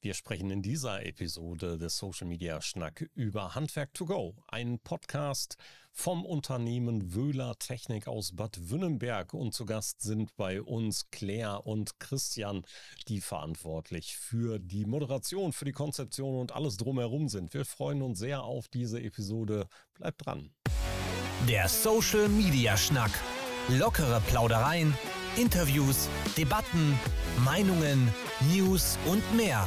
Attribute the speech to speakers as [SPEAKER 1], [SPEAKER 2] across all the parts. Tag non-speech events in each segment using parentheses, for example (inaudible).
[SPEAKER 1] Wir sprechen in dieser Episode des Social Media Schnack über Handwerk to Go, ein Podcast vom Unternehmen Wöhler Technik aus Bad Wünnenberg. Und zu Gast sind bei uns Claire und Christian, die verantwortlich für die Moderation, für die Konzeption und alles drumherum sind. Wir freuen uns sehr auf diese Episode. Bleibt dran.
[SPEAKER 2] Der Social Media Schnack. Lockere Plaudereien, Interviews, Debatten, Meinungen, News und mehr.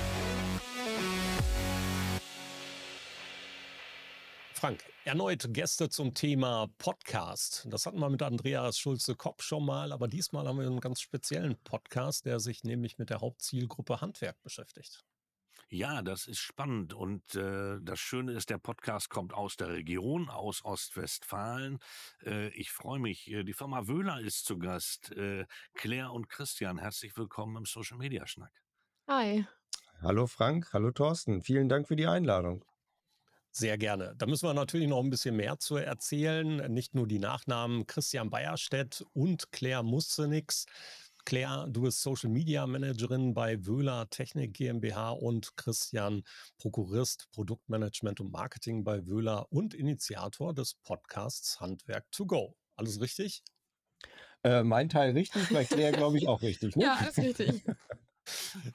[SPEAKER 1] Frank, erneut Gäste zum Thema Podcast. Das hatten wir mit Andreas Schulze-Kopp schon mal, aber diesmal haben wir einen ganz speziellen Podcast, der sich nämlich mit der Hauptzielgruppe Handwerk beschäftigt.
[SPEAKER 3] Ja, das ist spannend und äh, das Schöne ist, der Podcast kommt aus der Region, aus Ostwestfalen. Äh, ich freue mich. Äh, die Firma Wöhler ist zu Gast. Äh, Claire und Christian, herzlich willkommen im Social Media Schnack.
[SPEAKER 4] Hi.
[SPEAKER 5] Hallo Frank, hallo Thorsten. Vielen Dank für die Einladung.
[SPEAKER 1] Sehr gerne. Da müssen wir natürlich noch ein bisschen mehr zu erzählen. Nicht nur die Nachnamen Christian Bayerstedt und Claire Muszenix. Claire, du bist Social Media Managerin bei Wöhler Technik GmbH und Christian Prokurist Produktmanagement und Marketing bei Wöhler und Initiator des Podcasts Handwerk to Go. Alles richtig?
[SPEAKER 5] Äh, mein Teil richtig, bei Claire glaube ich auch richtig.
[SPEAKER 4] Ne? Ja, ist richtig. (laughs)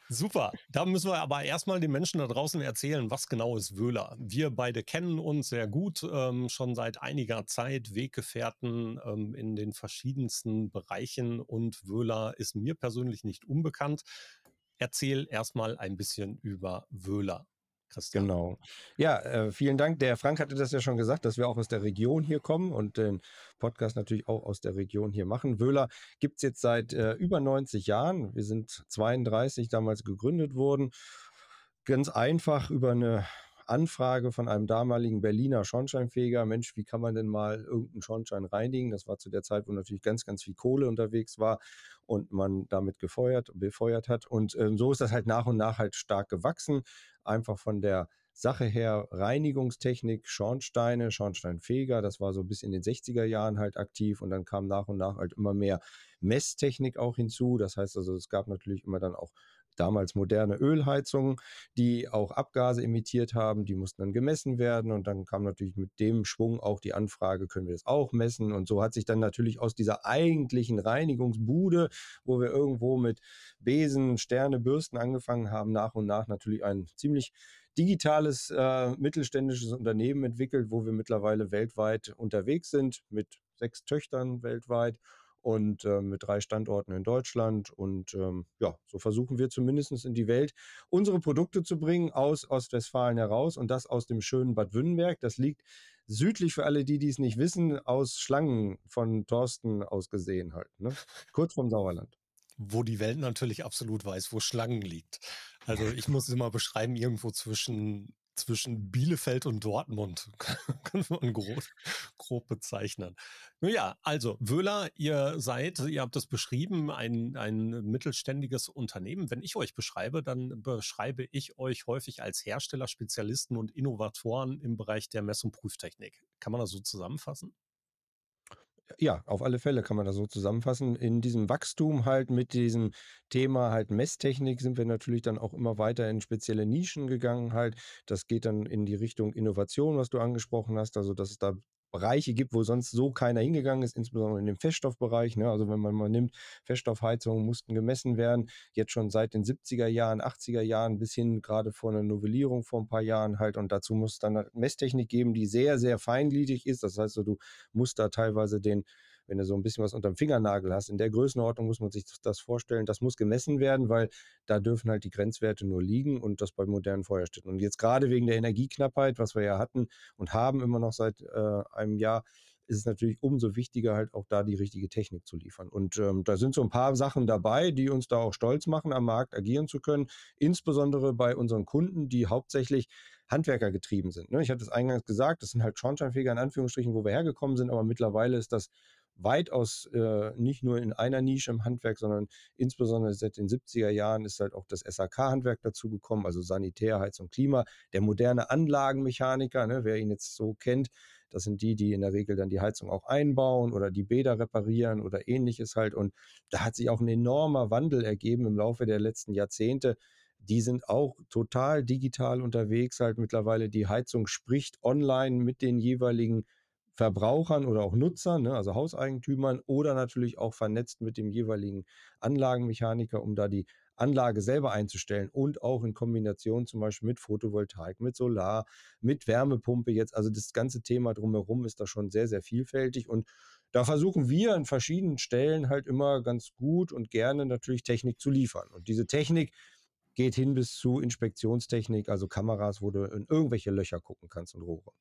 [SPEAKER 1] Super. Da müssen wir aber erstmal den Menschen da draußen erzählen, was genau ist Wöhler. Wir beide kennen uns sehr gut, ähm, schon seit einiger Zeit, Weggefährten ähm, in den verschiedensten Bereichen und Wöhler ist mir persönlich nicht unbekannt. Erzähl erstmal ein bisschen über Wöhler.
[SPEAKER 5] Christian. Genau. Ja, äh, vielen Dank. Der Frank hatte das ja schon gesagt, dass wir auch aus der Region hier kommen und den Podcast natürlich auch aus der Region hier machen. Wöhler gibt es jetzt seit äh, über 90 Jahren. Wir sind 32 damals gegründet worden. Ganz einfach über eine Anfrage von einem damaligen Berliner Schornsteinfeger, Mensch, wie kann man denn mal irgendeinen Schornstein reinigen? Das war zu der Zeit, wo natürlich ganz, ganz viel Kohle unterwegs war und man damit gefeuert, befeuert hat. Und äh, so ist das halt nach und nach halt stark gewachsen einfach von der Sache her Reinigungstechnik, Schornsteine, Schornsteinfeger, das war so bis in den 60er Jahren halt aktiv und dann kam nach und nach halt immer mehr Messtechnik auch hinzu. Das heißt also, es gab natürlich immer dann auch damals moderne Ölheizungen, die auch Abgase emittiert haben, die mussten dann gemessen werden und dann kam natürlich mit dem Schwung auch die Anfrage, können wir das auch messen? Und so hat sich dann natürlich aus dieser eigentlichen Reinigungsbude, wo wir irgendwo mit Besen, Sterne, Bürsten angefangen haben, nach und nach natürlich ein ziemlich digitales äh, mittelständisches Unternehmen entwickelt, wo wir mittlerweile weltweit unterwegs sind mit sechs Töchtern weltweit und äh, mit drei Standorten in Deutschland. Und ähm, ja, so versuchen wir zumindest in die Welt unsere Produkte zu bringen aus Ostwestfalen heraus und das aus dem schönen Bad Wünnenberg. Das liegt südlich für alle, die dies nicht wissen, aus Schlangen von Thorsten aus gesehen halt. Ne? Kurz vom Sauerland.
[SPEAKER 1] Wo die Welt natürlich absolut weiß, wo Schlangen liegt. Also ich muss es immer beschreiben, irgendwo zwischen zwischen Bielefeld und Dortmund. (laughs) Können wir grob, grob bezeichnen. Ja, also Wöhler, ihr seid, ihr habt es beschrieben, ein, ein mittelständiges Unternehmen. Wenn ich euch beschreibe, dann beschreibe ich euch häufig als Hersteller, Spezialisten und Innovatoren im Bereich der Mess- und Prüftechnik. Kann man das so zusammenfassen?
[SPEAKER 5] Ja, auf alle Fälle kann man das so zusammenfassen. In diesem Wachstum halt mit diesem Thema halt Messtechnik sind wir natürlich dann auch immer weiter in spezielle Nischen gegangen halt. Das geht dann in die Richtung Innovation, was du angesprochen hast, also dass es da Bereiche gibt, wo sonst so keiner hingegangen ist, insbesondere in dem Feststoffbereich. Ne? Also wenn man mal nimmt, Feststoffheizungen mussten gemessen werden, jetzt schon seit den 70er Jahren, 80er Jahren bis hin gerade vor einer Novellierung vor ein paar Jahren halt. Und dazu muss es dann Messtechnik geben, die sehr, sehr feingliedrig ist. Das heißt, so, du musst da teilweise den wenn du so ein bisschen was unterm Fingernagel hast. In der Größenordnung muss man sich das vorstellen. Das muss gemessen werden, weil da dürfen halt die Grenzwerte nur liegen und das bei modernen Feuerstätten. Und jetzt gerade wegen der Energieknappheit, was wir ja hatten und haben immer noch seit äh, einem Jahr, ist es natürlich umso wichtiger, halt auch da die richtige Technik zu liefern. Und ähm, da sind so ein paar Sachen dabei, die uns da auch stolz machen, am Markt agieren zu können, insbesondere bei unseren Kunden, die hauptsächlich Handwerker getrieben sind. Ne? Ich hatte es eingangs gesagt, das sind halt Schornsteinfeger in Anführungsstrichen, wo wir hergekommen sind, aber mittlerweile ist das weitaus äh, nicht nur in einer Nische im Handwerk, sondern insbesondere seit den 70er Jahren ist halt auch das SAK-Handwerk dazugekommen, also Sanitär, Heizung, Klima, der moderne Anlagenmechaniker, ne, wer ihn jetzt so kennt, das sind die, die in der Regel dann die Heizung auch einbauen oder die Bäder reparieren oder ähnliches halt. Und da hat sich auch ein enormer Wandel ergeben im Laufe der letzten Jahrzehnte. Die sind auch total digital unterwegs, halt mittlerweile. Die Heizung spricht online mit den jeweiligen Verbrauchern oder auch Nutzern, ne, also Hauseigentümern oder natürlich auch vernetzt mit dem jeweiligen Anlagenmechaniker, um da die Anlage selber einzustellen und auch in Kombination zum Beispiel mit Photovoltaik, mit Solar, mit Wärmepumpe jetzt. Also das ganze Thema drumherum ist da schon sehr, sehr vielfältig und da versuchen wir an verschiedenen Stellen halt immer ganz gut und gerne natürlich Technik zu liefern. Und diese Technik geht hin bis zu Inspektionstechnik, also Kameras, wo du in irgendwelche Löcher gucken kannst und Rohre.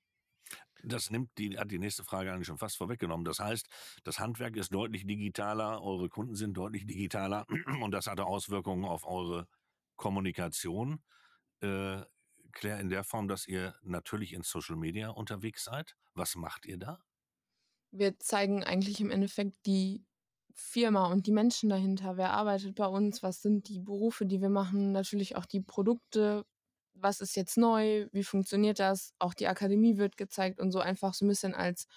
[SPEAKER 3] Das nimmt die, hat die nächste Frage eigentlich schon fast vorweggenommen. Das heißt, das Handwerk ist deutlich digitaler, eure Kunden sind deutlich digitaler (clears throat) und das hatte Auswirkungen auf eure Kommunikation. Äh, Claire, in der Form, dass ihr natürlich in Social Media unterwegs seid. Was macht ihr da?
[SPEAKER 4] Wir zeigen eigentlich im Endeffekt die Firma und die Menschen dahinter. Wer arbeitet bei uns? Was sind die Berufe, die wir machen? Natürlich auch die Produkte, was ist jetzt neu, wie funktioniert das? Auch die Akademie wird gezeigt und so einfach so ein bisschen als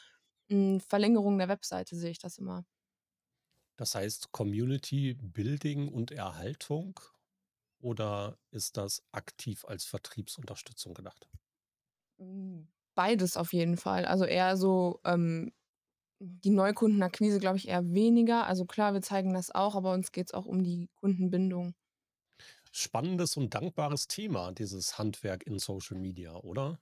[SPEAKER 4] hm, Verlängerung der Webseite sehe ich das immer.
[SPEAKER 1] Das heißt Community Building und Erhaltung oder ist das aktiv als Vertriebsunterstützung gedacht?
[SPEAKER 4] Hm, beides auf jeden Fall. Also eher so ähm, die Neukundenakquise, glaube ich, eher weniger. Also klar, wir zeigen das auch, aber uns geht es auch um die Kundenbindung
[SPEAKER 1] spannendes und dankbares Thema, dieses Handwerk in Social Media, oder?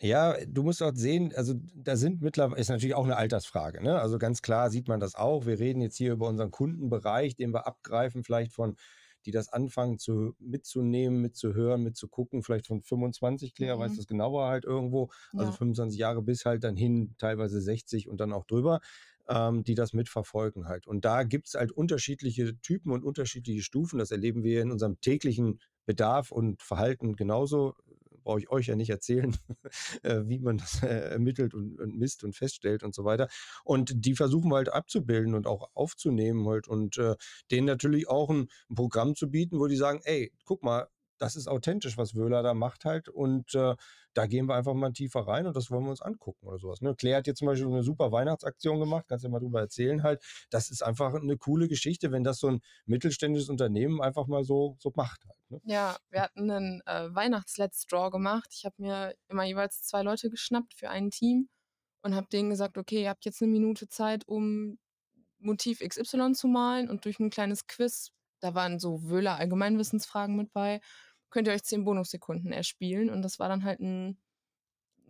[SPEAKER 5] Ja, du musst auch sehen, also da sind mittlerweile, ist natürlich auch eine Altersfrage, ne? Also ganz klar sieht man das auch. Wir reden jetzt hier über unseren Kundenbereich, den wir abgreifen, vielleicht von, die das anfangen zu, mitzunehmen, mitzuhören, mitzugucken, vielleicht von 25, Claire, mhm. weiß das genauer halt irgendwo, also ja. 25 Jahre bis halt dann hin, teilweise 60 und dann auch drüber ähm, die das mitverfolgen halt. Und da gibt es halt unterschiedliche Typen und unterschiedliche Stufen. Das erleben wir in unserem täglichen Bedarf und Verhalten genauso. Brauche ich euch ja nicht erzählen, (laughs) äh, wie man das äh, ermittelt und, und, misst und feststellt und so weiter. Und die versuchen wir halt abzubilden und auch aufzunehmen halt und äh, denen natürlich auch ein, ein Programm zu bieten, wo die sagen, ey, guck mal, das ist authentisch, was Wöhler da macht halt. Und äh, da gehen wir einfach mal tiefer rein und das wollen wir uns angucken oder sowas. Ne? Claire hat jetzt zum Beispiel eine super Weihnachtsaktion gemacht, kannst du ja mal drüber erzählen halt. Das ist einfach eine coole Geschichte, wenn das so ein mittelständisches Unternehmen einfach mal so, so macht halt. Ne?
[SPEAKER 4] Ja, wir hatten einen äh, Weihnachts-Let's Draw gemacht. Ich habe mir immer jeweils zwei Leute geschnappt für ein Team und habe denen gesagt, okay, ihr habt jetzt eine Minute Zeit, um Motiv XY zu malen und durch ein kleines Quiz, da waren so Wöhler Allgemeinwissensfragen mit bei, könnt ihr euch 10 Bonussekunden erspielen. Und das war dann halt ein,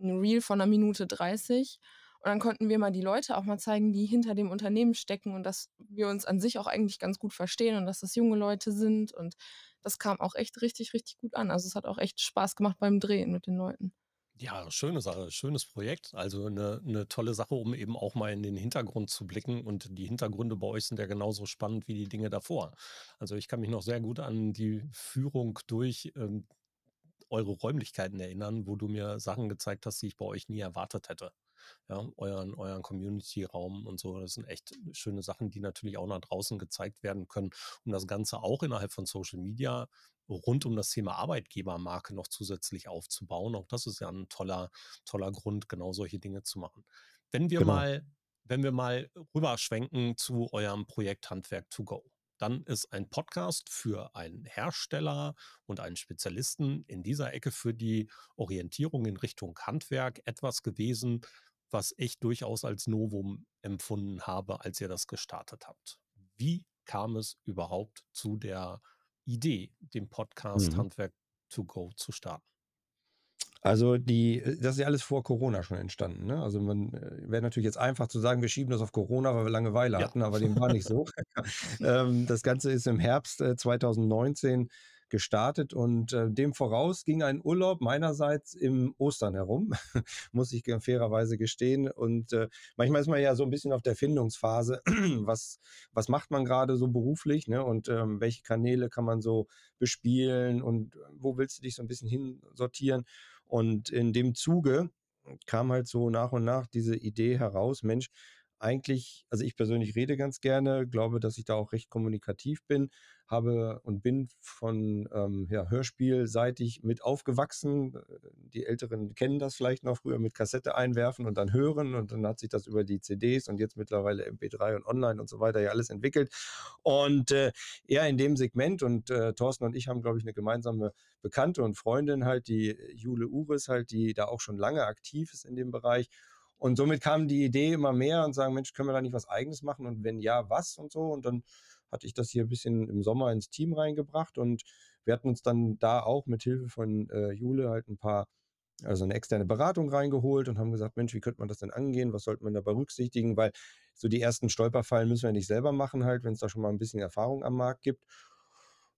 [SPEAKER 4] ein Reel von einer Minute 30. Und dann konnten wir mal die Leute auch mal zeigen, die hinter dem Unternehmen stecken und dass wir uns an sich auch eigentlich ganz gut verstehen und dass das junge Leute sind. Und das kam auch echt richtig, richtig gut an. Also es hat auch echt Spaß gemacht beim Drehen mit den Leuten.
[SPEAKER 1] Ja, schöne Sache, schönes Projekt. Also eine, eine tolle Sache, um eben auch mal in den Hintergrund zu blicken. Und die Hintergründe bei euch sind ja genauso spannend wie die Dinge davor. Also ich kann mich noch sehr gut an die Führung durch ähm, eure Räumlichkeiten erinnern, wo du mir Sachen gezeigt hast, die ich bei euch nie erwartet hätte. Ja, euren, euren Community-Raum und so. Das sind echt schöne Sachen, die natürlich auch nach draußen gezeigt werden können, um das Ganze auch innerhalb von Social Media rund um das Thema Arbeitgebermarke noch zusätzlich aufzubauen. Auch das ist ja ein toller, toller Grund, genau solche Dinge zu machen. Wenn wir genau. mal, wenn wir mal rüberschwenken zu eurem Projekt Handwerk to go, dann ist ein Podcast für einen Hersteller und einen Spezialisten in dieser Ecke für die Orientierung in Richtung Handwerk etwas gewesen, was ich durchaus als Novum empfunden habe, als ihr das gestartet habt. Wie kam es überhaupt zu der Idee, den Podcast mhm. Handwerk to go zu starten?
[SPEAKER 5] Also die, äh, das ist ja alles vor Corona schon entstanden. Ne? Also man äh, wäre natürlich jetzt einfach zu sagen, wir schieben das auf Corona, weil wir Langeweile ja. hatten, aber dem war nicht so. (laughs) ähm, das Ganze ist im Herbst äh, 2019 gestartet und äh, dem voraus ging ein Urlaub meinerseits im Ostern herum, (laughs) muss ich fairerweise gestehen. Und äh, manchmal ist man ja so ein bisschen auf der Findungsphase, (clears throat) was, was macht man gerade so beruflich ne? und ähm, welche Kanäle kann man so bespielen und äh, wo willst du dich so ein bisschen hinsortieren. Und in dem Zuge kam halt so nach und nach diese Idee heraus, Mensch, eigentlich, also ich persönlich rede ganz gerne, glaube, dass ich da auch recht kommunikativ bin, habe und bin von ähm, ja, Hörspielseitig mit aufgewachsen. Die Älteren kennen das vielleicht noch früher mit Kassette einwerfen und dann hören und dann hat sich das über die CDs und jetzt mittlerweile MP3 und online und so weiter ja alles entwickelt. Und äh, eher in dem Segment und äh, Thorsten und ich haben, glaube ich, eine gemeinsame Bekannte und Freundin halt, die Jule Uris halt, die da auch schon lange aktiv ist in dem Bereich. Und somit kam die Idee immer mehr und sagen, Mensch, können wir da nicht was eigenes machen? Und wenn ja, was und so? Und dann hatte ich das hier ein bisschen im Sommer ins Team reingebracht und wir hatten uns dann da auch mit Hilfe von äh, Jule halt ein paar, also eine externe Beratung reingeholt und haben gesagt, Mensch, wie könnte man das denn angehen? Was sollte man da berücksichtigen? Weil so die ersten Stolperfallen müssen wir nicht selber machen halt, wenn es da schon mal ein bisschen Erfahrung am Markt gibt.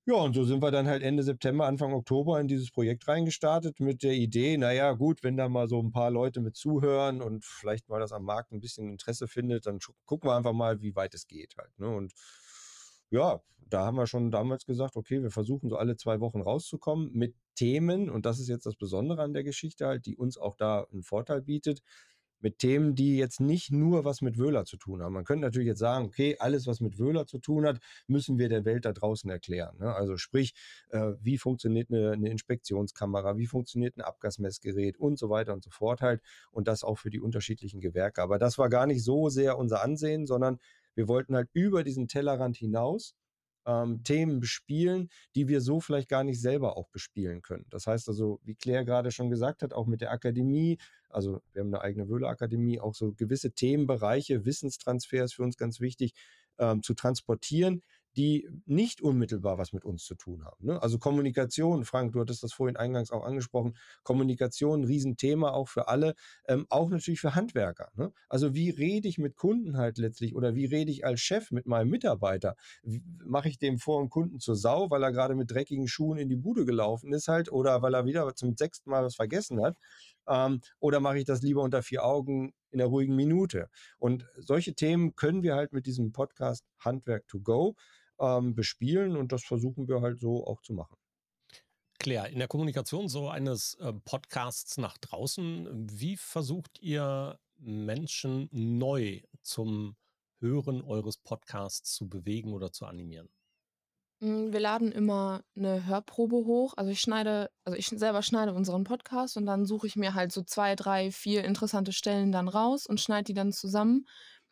[SPEAKER 5] Ja, und so sind wir dann halt Ende September, Anfang Oktober in dieses Projekt reingestartet mit der Idee, naja, gut, wenn da mal so ein paar Leute mit zuhören und vielleicht mal das am Markt ein bisschen Interesse findet, dann gucken wir einfach mal, wie weit es geht halt. Ne? Und ja, da haben wir schon damals gesagt, okay, wir versuchen so alle zwei Wochen rauszukommen mit Themen, und das ist jetzt das Besondere an der Geschichte halt, die uns auch da einen Vorteil bietet, mit Themen, die jetzt nicht nur was mit Wöhler zu tun haben. Man könnte natürlich jetzt sagen, okay, alles, was mit Wöhler zu tun hat, müssen wir der Welt da draußen erklären. Ne? Also sprich, äh, wie funktioniert eine, eine, Inspektionskamera, wie funktioniert ein Abgasmessgerät und so weiter und so fort halt. Und das auch für die unterschiedlichen Gewerke. Aber das war gar nicht so sehr unser Ansehen, sondern wir wollten halt über diesen Tellerrand hinaus ähm, Themen bespielen, die wir so vielleicht gar nicht selber auch bespielen können. Das heißt also, wie Claire gerade schon gesagt hat, auch mit der Akademie, also wir haben eine eigene Wöhle-Akademie, auch so gewisse Themenbereiche, Wissenstransfer ist für uns ganz wichtig, ähm, zu transportieren, die nicht unmittelbar was mit uns zu tun haben. Ne? Also Kommunikation, Frank, du hattest das vorhin eingangs auch angesprochen, Kommunikation, ein Riesenthema auch für alle, ähm, auch natürlich für Handwerker. Ne? Also wie rede ich mit Kunden halt letztlich oder wie rede ich als Chef mit meinem Mitarbeiter? Mache ich dem vor dem Kunden zur Sau, weil er gerade mit dreckigen Schuhen in die Bude gelaufen ist halt oder weil er wieder zum sechsten Mal was vergessen hat? Ähm, oder mache ich das lieber unter vier Augen in der ruhigen Minute? Und solche Themen können wir halt mit diesem Podcast Handwerk to Go ähm, bespielen und das versuchen wir halt so auch zu machen.
[SPEAKER 1] Claire, in der Kommunikation so eines äh, Podcasts nach draußen, wie versucht ihr Menschen neu zum Hören eures Podcasts zu bewegen oder zu animieren?
[SPEAKER 4] Hm, wir laden immer eine Hörprobe hoch. Also, ich schneide also, ich selber schneide unseren Podcast und dann suche ich mir halt so zwei, drei, vier interessante Stellen dann raus und schneide die dann zusammen,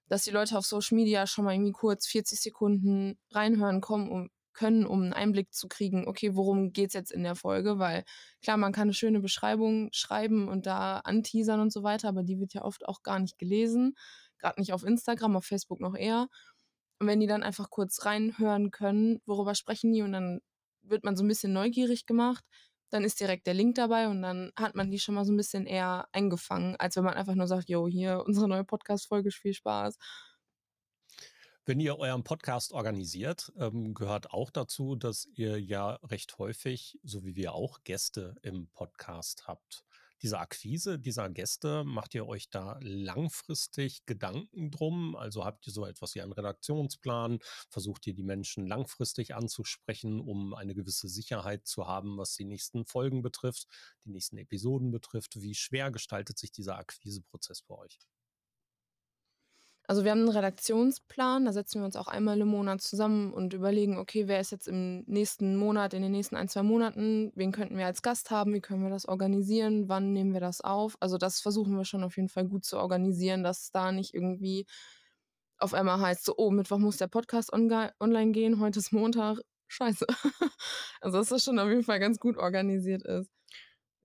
[SPEAKER 4] dass die Leute auf Social Media schon mal irgendwie kurz 40 Sekunden reinhören kommen um können, um einen Einblick zu kriegen, okay, worum geht es jetzt in der Folge? Weil klar, man kann eine schöne Beschreibung schreiben und da anteasern und so weiter, aber die wird ja oft auch gar nicht gelesen, Gerade nicht auf Instagram, auf Facebook noch eher. Und wenn die dann einfach kurz reinhören können, worüber sprechen die und dann wird man so ein bisschen neugierig gemacht, dann ist direkt der Link dabei und dann hat man die schon mal so ein bisschen eher eingefangen, als wenn man einfach nur sagt, jo, hier unsere neue Podcast-Folge, viel Spaß.
[SPEAKER 1] Wenn ihr euren Podcast organisiert, ähm, gehört auch dazu, dass ihr ja recht häufig, so wie wir auch, Gäste im Podcast habt diese Akquise dieser Gäste, macht ihr euch da langfristig Gedanken drum? Also habt ihr so etwas wie einen Redaktionsplan? Versucht ihr die Menschen langfristig anzusprechen, um eine gewisse Sicherheit zu haben, was die nächsten Folgen betrifft, die nächsten Episoden betrifft? Wie schwer gestaltet sich dieser Akquiseprozess bei euch?
[SPEAKER 4] Also wir haben einen Redaktionsplan, da setzen wir uns auch einmal im Monat zusammen und überlegen, okay, wer ist jetzt im nächsten Monat, in den nächsten ein, zwei Monaten, wen könnten wir als Gast haben, wie können wir das organisieren, wann nehmen wir das auf. Also das versuchen wir schon auf jeden Fall gut zu organisieren, dass da nicht irgendwie auf einmal heißt, so, oh, Mittwoch muss der Podcast online gehen, heute ist Montag, scheiße. (laughs) also dass das schon auf jeden Fall ganz gut organisiert ist.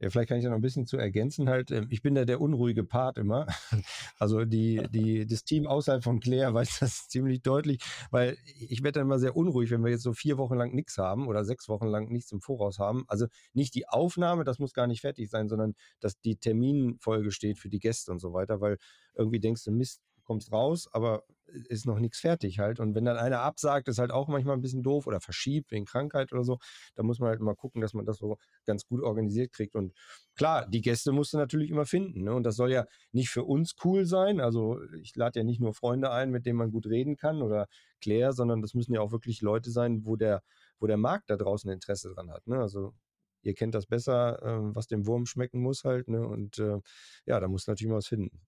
[SPEAKER 5] Ja, vielleicht kann ich da noch ein bisschen zu ergänzen halt. Ähm, ich bin da der unruhige Part immer. (laughs) Also die, die, das Team außerhalb von Claire (laughs) weiß das ziemlich deutlich, weil ich werde dann immer sehr unruhig, wenn wir jetzt so vier Wochen lang nichts haben oder sechs Wochen lang nichts im Voraus haben. Also nicht die Aufnahme, das muss gar nicht fertig sein, sondern dass die Terminfolge steht für die Gäste und so weiter, weil irgendwie denkst du, Mist, kommst raus, aber ist noch nichts fertig halt. Und wenn dann einer absagt, ist halt auch manchmal ein bisschen doof oder verschiebt wegen Krankheit oder so. Da muss man halt mal gucken, dass man das so ganz gut organisiert kriegt. Und klar, die Gäste musst du natürlich immer finden. Ne? Und das soll ja nicht für uns cool sein. Also ich lade ja nicht nur Freunde ein, mit denen man gut reden kann oder Claire, sondern das müssen ja auch wirklich Leute sein, wo der, wo der Markt da draußen Interesse dran hat. Ne? Also ihr kennt das besser, äh, was dem Wurm schmecken muss halt. Ne? Und äh, ja, da muss natürlich mal was finden.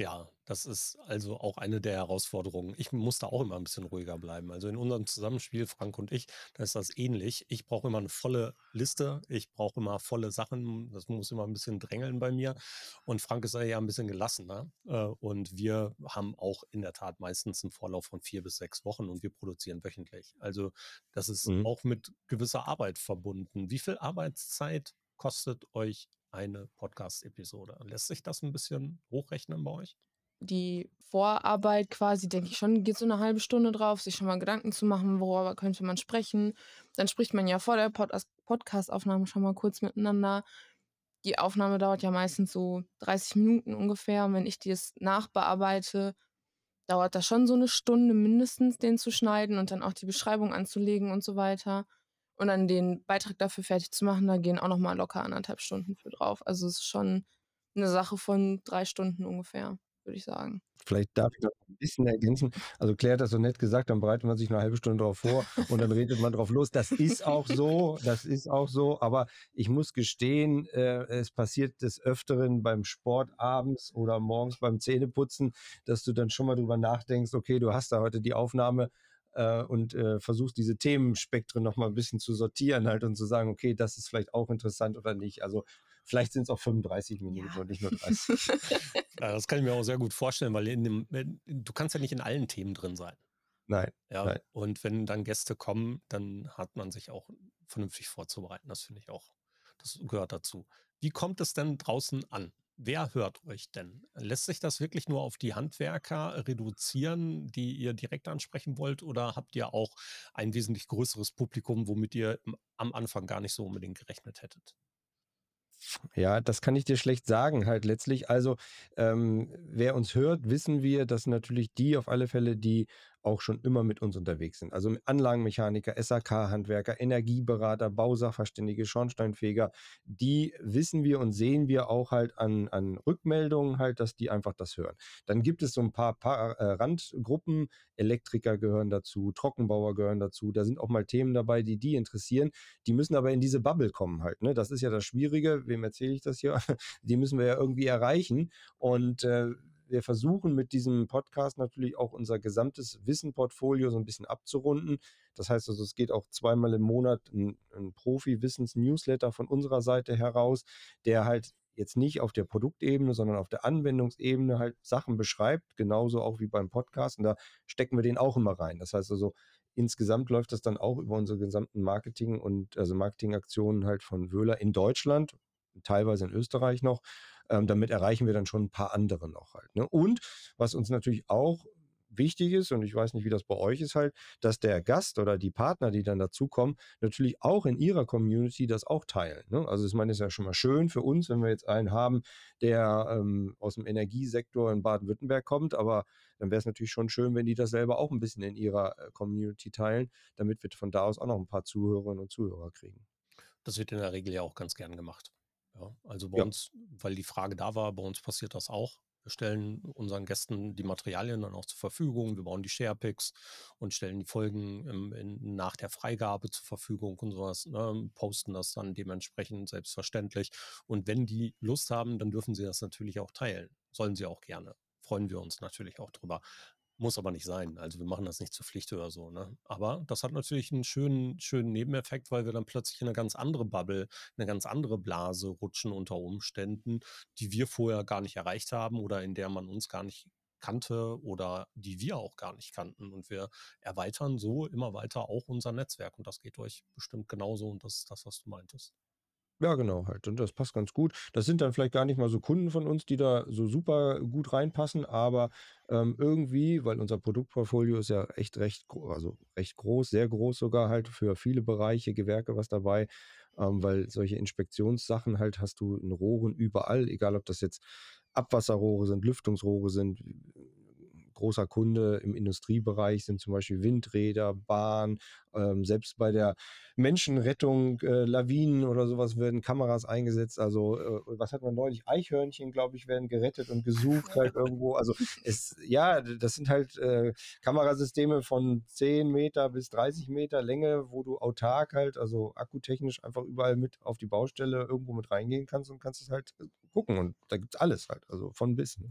[SPEAKER 1] Ja, das ist also auch eine der Herausforderungen. Ich muss da auch immer ein bisschen ruhiger bleiben. Also in unserem Zusammenspiel, Frank und ich, da ist das ähnlich. Ich brauche immer eine volle Liste. Ich brauche immer volle Sachen. Das muss immer ein bisschen drängeln bei mir. Und Frank ist ja ein bisschen gelassener. Äh, und wir haben auch in der Tat meistens einen Vorlauf von vier bis sechs Wochen und wir produzieren wöchentlich. Also das ist mhm. auch mit gewisser Arbeit verbunden. Wie viel Arbeitszeit kostet euch eine Podcast-Episode. Lässt sich das ein bisschen hochrechnen bei euch?
[SPEAKER 4] Die Vorarbeit quasi, denke ich schon, geht so eine halbe Stunde drauf, sich schon mal Gedanken zu machen, worüber könnte man sprechen. Dann spricht man ja vor der Pod Podcast-Aufnahme schon mal kurz miteinander. Die Aufnahme dauert ja meistens so 30 Minuten ungefähr. Und wenn ich das nachbearbeite, dauert das schon so eine Stunde mindestens, den zu schneiden und dann auch die Beschreibung anzulegen und so weiter. Und dann den Beitrag dafür fertig zu machen, da gehen auch nochmal locker anderthalb Stunden für drauf. Also es ist schon eine Sache von drei Stunden ungefähr, würde ich sagen.
[SPEAKER 5] Vielleicht darf ich noch ein bisschen ergänzen. Also Claire hat das so nett gesagt, dann bereitet man sich eine halbe Stunde drauf vor und dann redet man drauf los. Das ist auch so, das ist auch so. Aber ich muss gestehen, äh, es passiert des Öfteren beim Sport abends oder morgens beim Zähneputzen, dass du dann schon mal drüber nachdenkst, okay, du hast da heute die Aufnahme äh, und äh, versuchst diese Themenspektren nochmal ein bisschen zu sortieren halt und zu sagen, okay, das ist vielleicht auch interessant oder nicht. Also vielleicht sind es auch 35 Minuten ja. und nicht nur (laughs) 30.
[SPEAKER 1] ja, das kann ich mir auch sehr gut vorstellen, weil dem, du kannst ja nicht in allen Themen drin sein.
[SPEAKER 5] Nein,
[SPEAKER 1] ja,
[SPEAKER 5] nein.
[SPEAKER 1] Und wenn dann Gäste kommen, dann hat man sich auch vernünftig vorzubereiten. Das finde ich auch, das gehört dazu. Wie kommt es denn draußen an? Wer hört euch denn? Lässt sich das wirklich nur auf die Handwerker reduzieren, die ihr direkt ansprechen wollt, oder habt ihr auch ein wesentlich größeres Publikum, womit ihr am Anfang gar nicht so unbedingt gerechnet hättet?
[SPEAKER 5] Ja, das kann ich dir schlecht sagen, halt letztlich. Also, ähm, wer uns hört, wissen wir, dass natürlich die auf alle Fälle, die auch schon immer mit uns unterwegs sind. Also Anlagenmechaniker, SAK-Handwerker, Energieberater, Bausachverständige, Schornsteinfeger, die wissen wir und sehen wir auch halt an, an Rückmeldungen halt, dass die einfach das hören. Dann gibt es so ein paar, paar äh, Randgruppen, Elektriker gehören dazu, Trockenbauer gehören dazu, da sind auch mal Themen dabei, die die interessieren, die müssen aber in diese Bubble kommen halt. Ne? Das ist ja das Schwierige, wem erzähle ich das hier? (laughs) Die müssen wir ja irgendwie erreichen und äh, wir versuchen mit diesem Podcast natürlich auch unser gesamtes Wissenportfolio so ein bisschen abzurunden. Das heißt also, es geht auch zweimal im Monat ein, ein Profi-Wissens-Newsletter von unserer Seite heraus, der halt jetzt nicht auf der Produktebene, sondern auf der Anwendungsebene halt Sachen beschreibt, genauso auch wie beim Podcast. Und da stecken wir den auch immer rein. Das heißt also, insgesamt läuft das dann auch über unsere gesamten Marketing- und also Marketingaktionen halt von Wöhler in Deutschland, teilweise in Österreich noch. Ähm, damit erreichen wir dann schon ein paar andere noch halt. Ne? Und was uns natürlich auch wichtig ist, und ich weiß nicht, wie das bei euch ist halt, dass der Gast oder die Partner, die dann dazukommen, natürlich auch in ihrer Community das auch teilen. Ne? Also ich meine, es ist ja schon mal schön für uns, wenn wir jetzt einen haben, der ähm, aus dem Energiesektor in Baden-Württemberg kommt, aber dann wäre es natürlich schon schön, wenn die das selber auch ein bisschen in ihrer äh, Community teilen, damit wir von da aus auch noch ein paar Zuhörerinnen und Zuhörer kriegen.
[SPEAKER 1] Das wird in der Regel ja auch ganz gern gemacht. Ja, also bei ja. uns, weil die Frage da war, bei uns passiert das auch. Wir stellen unseren Gästen die Materialien dann auch zur Verfügung. Wir bauen die Sharepics und stellen die Folgen im, in, nach der Freigabe zur Verfügung und sowas. Ne, posten das dann dementsprechend selbstverständlich. Und wenn die Lust haben, dann dürfen sie das natürlich auch teilen. Sollen sie auch gerne. Freuen wir uns natürlich auch drüber. Muss aber nicht sein. Also wir machen das nicht zur Pflicht oder so. Ne? Aber das hat natürlich einen schönen, schönen Nebeneffekt, weil wir dann plötzlich in eine ganz andere Bubble, eine ganz andere Blase rutschen unter Umständen, die wir vorher gar nicht erreicht haben oder in der man uns gar nicht kannte oder die wir auch gar nicht kannten. Und wir erweitern so immer weiter auch unser Netzwerk. Und das geht euch bestimmt genauso. Und das ist das, was du meintest.
[SPEAKER 5] Ja, genau halt. Und das passt ganz gut. Das sind dann vielleicht gar nicht mal so Kunden von uns, die da so super gut reinpassen, aber ähm, irgendwie, weil unser Produktportfolio ist ja echt recht, also recht groß, sehr groß sogar halt für viele Bereiche, Gewerke was dabei, ähm, weil solche Inspektionssachen halt hast du in Rohren überall, egal ob das jetzt Abwasserrohre sind, Lüftungsrohre sind, großer Kunde im Industriebereich sind zum Beispiel Windräder, Bahn, ähm, selbst bei der Menschenrettung, äh, Lawinen oder sowas werden Kameras eingesetzt. Also äh, was hat man neulich? Eichhörnchen, glaube ich, werden gerettet und gesucht halt irgendwo. Also es, ja, das sind halt äh, Kamerasysteme von 10 Meter bis 30 Meter Länge, wo du autark halt, also akkutechnisch einfach überall mit auf die Baustelle irgendwo mit reingehen kannst und kannst es halt äh, gucken. Und da gibt es alles halt, also von bis. Ne?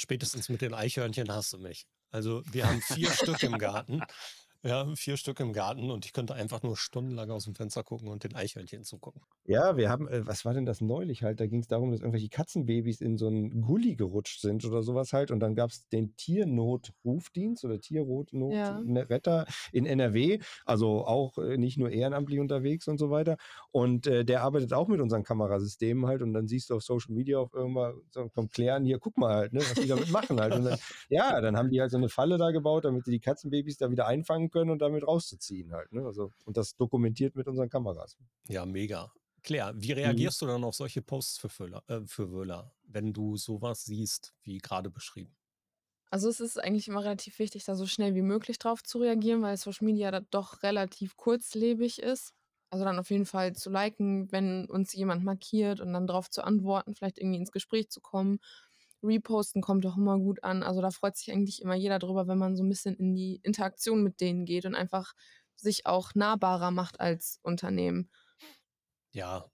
[SPEAKER 1] Spätestens mit den Eichhörnchen hast du mich. Also wir haben vier Stück im Garten. (laughs) Ja, vier Stück im Garten und ich könnte einfach nur stundenlang aus dem Fenster gucken und den Eichhörnchen zugucken.
[SPEAKER 5] Ja, wir haben, äh, was war denn das neulich halt? Da ging es darum, dass irgendwelche Katzenbabys in so einen Gully gerutscht sind oder sowas halt. Und dann gab es den Tiernotrufdienst oder Tiernotretter ja. in NRW, also auch äh, nicht nur ehrenamtlich unterwegs und so weiter. Und äh, der arbeitet auch mit unseren Kamerasystemen halt. Und dann siehst du auf Social Media auf irgendwann so kommt klären, hier, guck mal halt, ne, was die damit machen halt. Und dann, ja, dann haben die halt so eine Falle da gebaut, damit sie die Katzenbabys da wieder einfangen können und damit rauszuziehen halt. Ne? Also, und das dokumentiert mit unseren Kameras.
[SPEAKER 1] Ja, mega. Claire, wie mhm. reagierst mhm. du dann auf solche Posts für, Völler, äh, für Wöhler, wenn du sowas siehst, wie gerade beschrieben?
[SPEAKER 4] Also es ist eigentlich immer relativ wichtig, da so schnell wie möglich drauf zu reagieren, weil Social Media da doch relativ kurzlebig ist. Also dann auf jeden Fall zu liken, wenn uns jemand markiert und dann darauf zu antworten, vielleicht irgendwie ins Gespräch zu kommen Reposten kommt auch immer gut an. Also da freut sich eigentlich immer jeder drüber, wenn man so ein bisschen in die Interaktion mit denen geht und einfach sich auch nahbarer macht als Unternehmen.
[SPEAKER 1] Ja,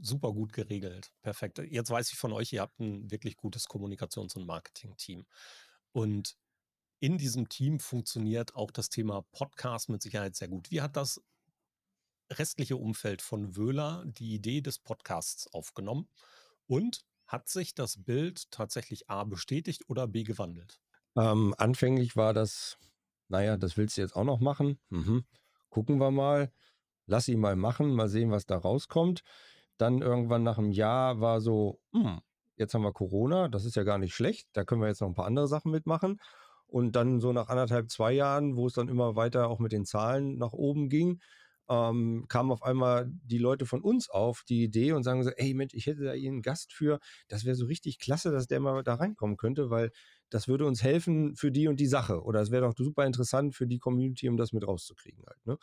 [SPEAKER 1] super gut geregelt. Perfekt. Jetzt weiß ich von euch, ihr habt ein wirklich gutes Kommunikations- und Marketing-Team. Und in diesem Team funktioniert auch das Thema Podcast mit Sicherheit sehr gut. Wie hat das restliche Umfeld von Wöhler die Idee des Podcasts aufgenommen? Und hat sich das Bild tatsächlich A bestätigt oder B gewandelt?
[SPEAKER 5] Ähm, anfänglich war das, naja, das willst du jetzt auch noch machen. Mhm. Gucken wir mal. Lass ihn mal machen, mal sehen, was da rauskommt. Dann irgendwann nach einem Jahr war so, hm, jetzt haben wir Corona, das ist ja gar nicht schlecht, da können wir jetzt noch ein paar andere Sachen mitmachen. Und dann so nach anderthalb, zwei Jahren, wo es dann immer weiter auch mit den Zahlen nach oben ging, ähm, kamen auf einmal die Leute von uns auf die Idee und sagen so, ey Mensch, ich hätte da einen Gast für, das wäre so richtig klasse, dass der mal da reinkommen könnte, weil das würde uns helfen für die und die Sache oder es wäre doch super interessant für die Community, um das mit rauszukriegen halt. Ne?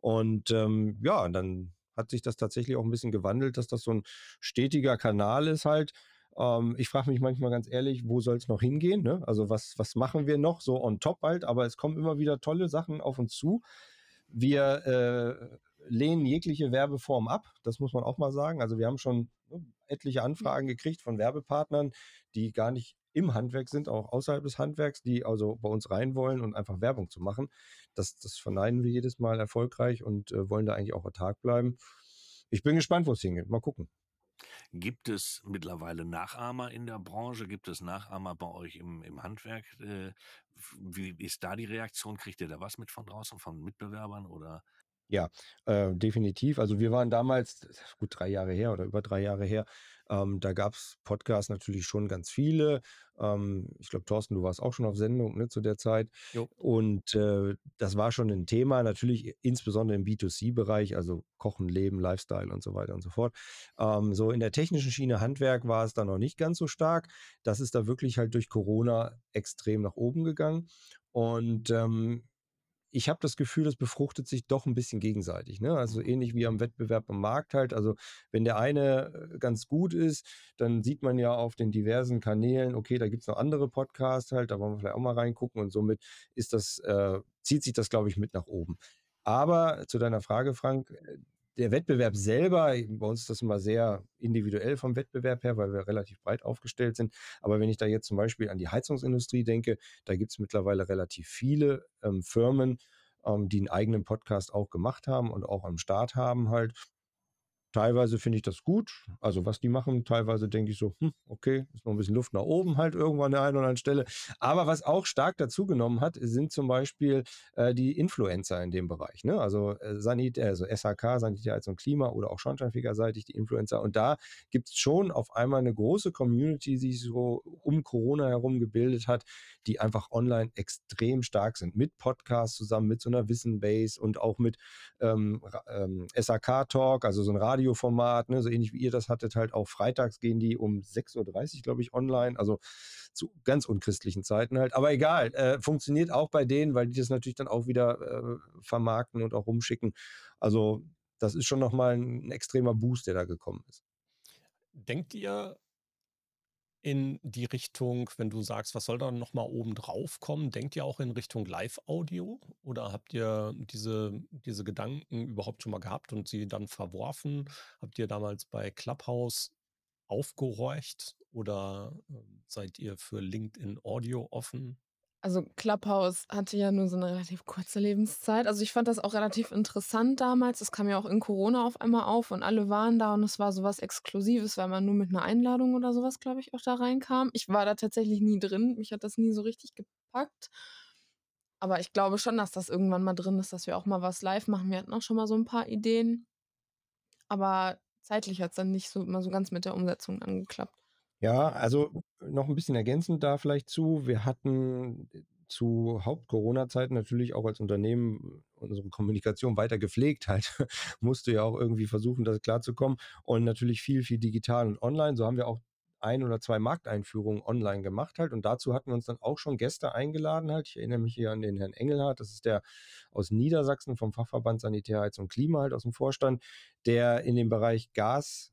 [SPEAKER 5] Und ähm, ja, dann hat sich das tatsächlich auch ein bisschen gewandelt, dass das so ein stetiger Kanal ist halt. Ähm, ich frage mich manchmal ganz ehrlich, wo soll es noch hingehen? Ne? Also was, was machen wir noch so on top halt? Aber es kommen immer wieder tolle Sachen auf uns zu. Wir äh, lehnen jegliche Werbeform ab, das muss man auch mal sagen. Also wir haben schon ne, etliche Anfragen gekriegt von Werbepartnern, die gar nicht im Handwerk sind, auch außerhalb des Handwerks, die also bei uns rein wollen und einfach Werbung zu machen. Das, das verneinen wir jedes Mal erfolgreich und äh, wollen da eigentlich auch autark bleiben. Ich bin gespannt, wo es hingeht. Mal gucken.
[SPEAKER 3] Gibt es mittlerweile Nachahmer in der Branche? Gibt es Nachahmer bei euch im, im Handwerk? Äh, wie ist da die Reaktion? Kriegt ihr da was mit von draußen, von Mitbewerbern oder?
[SPEAKER 5] Ja, äh, definitiv. Also wir waren damals, gut drei Jahre her oder über drei Jahre her, ähm, da gab es Podcasts natürlich schon ganz viele. Ähm, ich glaube, Thorsten, du warst auch schon auf Sendung ne, zu der Zeit. Jo. Und äh, das war schon ein Thema, natürlich insbesondere im B2C-Bereich, also Kochen, Leben, Lifestyle und so weiter und so fort. Ähm, so in der technischen Schiene Handwerk war es da noch nicht ganz so stark. Das ist da wirklich halt durch Corona extrem nach oben gegangen. Und ähm, ich habe das Gefühl, das befruchtet sich doch ein bisschen gegenseitig. Ne? Also ähnlich wie am Wettbewerb am Markt halt. Also wenn der eine äh, ganz gut ist, dann sieht man ja auf den diversen Kanälen, okay, da gibt es noch andere Podcasts halt, da wollen wir vielleicht auch mal reingucken und somit ist das, äh, zieht sich das, glaube ich, mit nach oben. Aber zu deiner Frage, Frank, äh, der Wettbewerb selber, bei uns ist das immer sehr individuell vom Wettbewerb her, weil wir relativ breit aufgestellt sind. Aber wenn ich da jetzt zum Beispiel an die Heizungsindustrie denke, da gibt es mittlerweile relativ viele ähm, Firmen, ähm, die einen eigenen Podcast auch gemacht haben und auch am Start haben halt. Teilweise finde ich das gut. Also was die machen, teilweise denke ich so, hm, okay, ist noch ein bisschen Luft nach oben halt irgendwann an der einen oder anderen Stelle. Aber was auch stark dazugenommen hat, sind zum Beispiel äh, die Influencer in dem Bereich. Ne? Also äh, Sanit, also SHK, Sanität und Klima oder auch Schornsteinfegerseitig die Influencer. Und da gibt es schon auf einmal eine große Community, die sich so um Corona herum gebildet hat, die einfach online extrem stark sind. Mit Podcasts zusammen, mit so einer Wissenbase und auch mit ähm, ähm, SHK-Talk, also so ein Radio Radioformat, ne, so ähnlich wie ihr das hattet, halt auch freitags gehen die um 6.30 Uhr, glaube ich, online, also zu ganz unchristlichen Zeiten halt. Aber egal, äh, funktioniert auch bei denen, weil die das natürlich dann auch wieder äh, vermarkten und auch rumschicken. Also das ist schon nochmal ein, ein extremer Boost, der da gekommen ist.
[SPEAKER 1] Denkt ihr, in die Richtung, wenn du sagst, was soll da nochmal oben drauf kommen? Denkt ihr auch in Richtung Live-Audio oder habt ihr diese, diese Gedanken überhaupt schon mal gehabt und sie dann verworfen? Habt ihr damals bei Clubhouse aufgehorcht oder ähm, seid ihr für LinkedIn Audio offen?
[SPEAKER 4] Also Clubhouse hatte ja nur so eine relativ kurze Lebenszeit. Also ich fand das auch relativ interessant damals. Das kam ja auch in Corona auf einmal auf und alle waren da und es war sowas Exklusives, weil man nur mit einer Einladung oder sowas, glaube ich, auch da reinkam. Ich war da tatsächlich nie drin. Mich hat das nie so richtig gepackt. Aber ich glaube schon, dass das irgendwann mal drin ist, dass wir auch mal was live machen. Wir hatten auch schon mal so ein paar Ideen. Aber zeitlich hat es dann nicht so immer so ganz mit der Umsetzung angeklappt.
[SPEAKER 5] Ja, also noch ein bisschen ergänzend da vielleicht zu. Wir hatten zu Haupt-Corona-Zeiten natürlich auch als Unternehmen unsere Kommunikation weiter gepflegt halt. (laughs) Musste ja auch irgendwie versuchen, das klarzukommen. Und natürlich viel, viel digital und online. So haben wir auch ein oder zwei Markteinführungen online gemacht halt. Und dazu hatten wir uns dann auch schon Gäste eingeladen halt. Ich erinnere mich hier an den Herrn Engelhardt. Das ist der aus Niedersachsen vom Fachverband Sanitär, Heiz und Klima halt aus dem Vorstand, der in dem Bereich Gas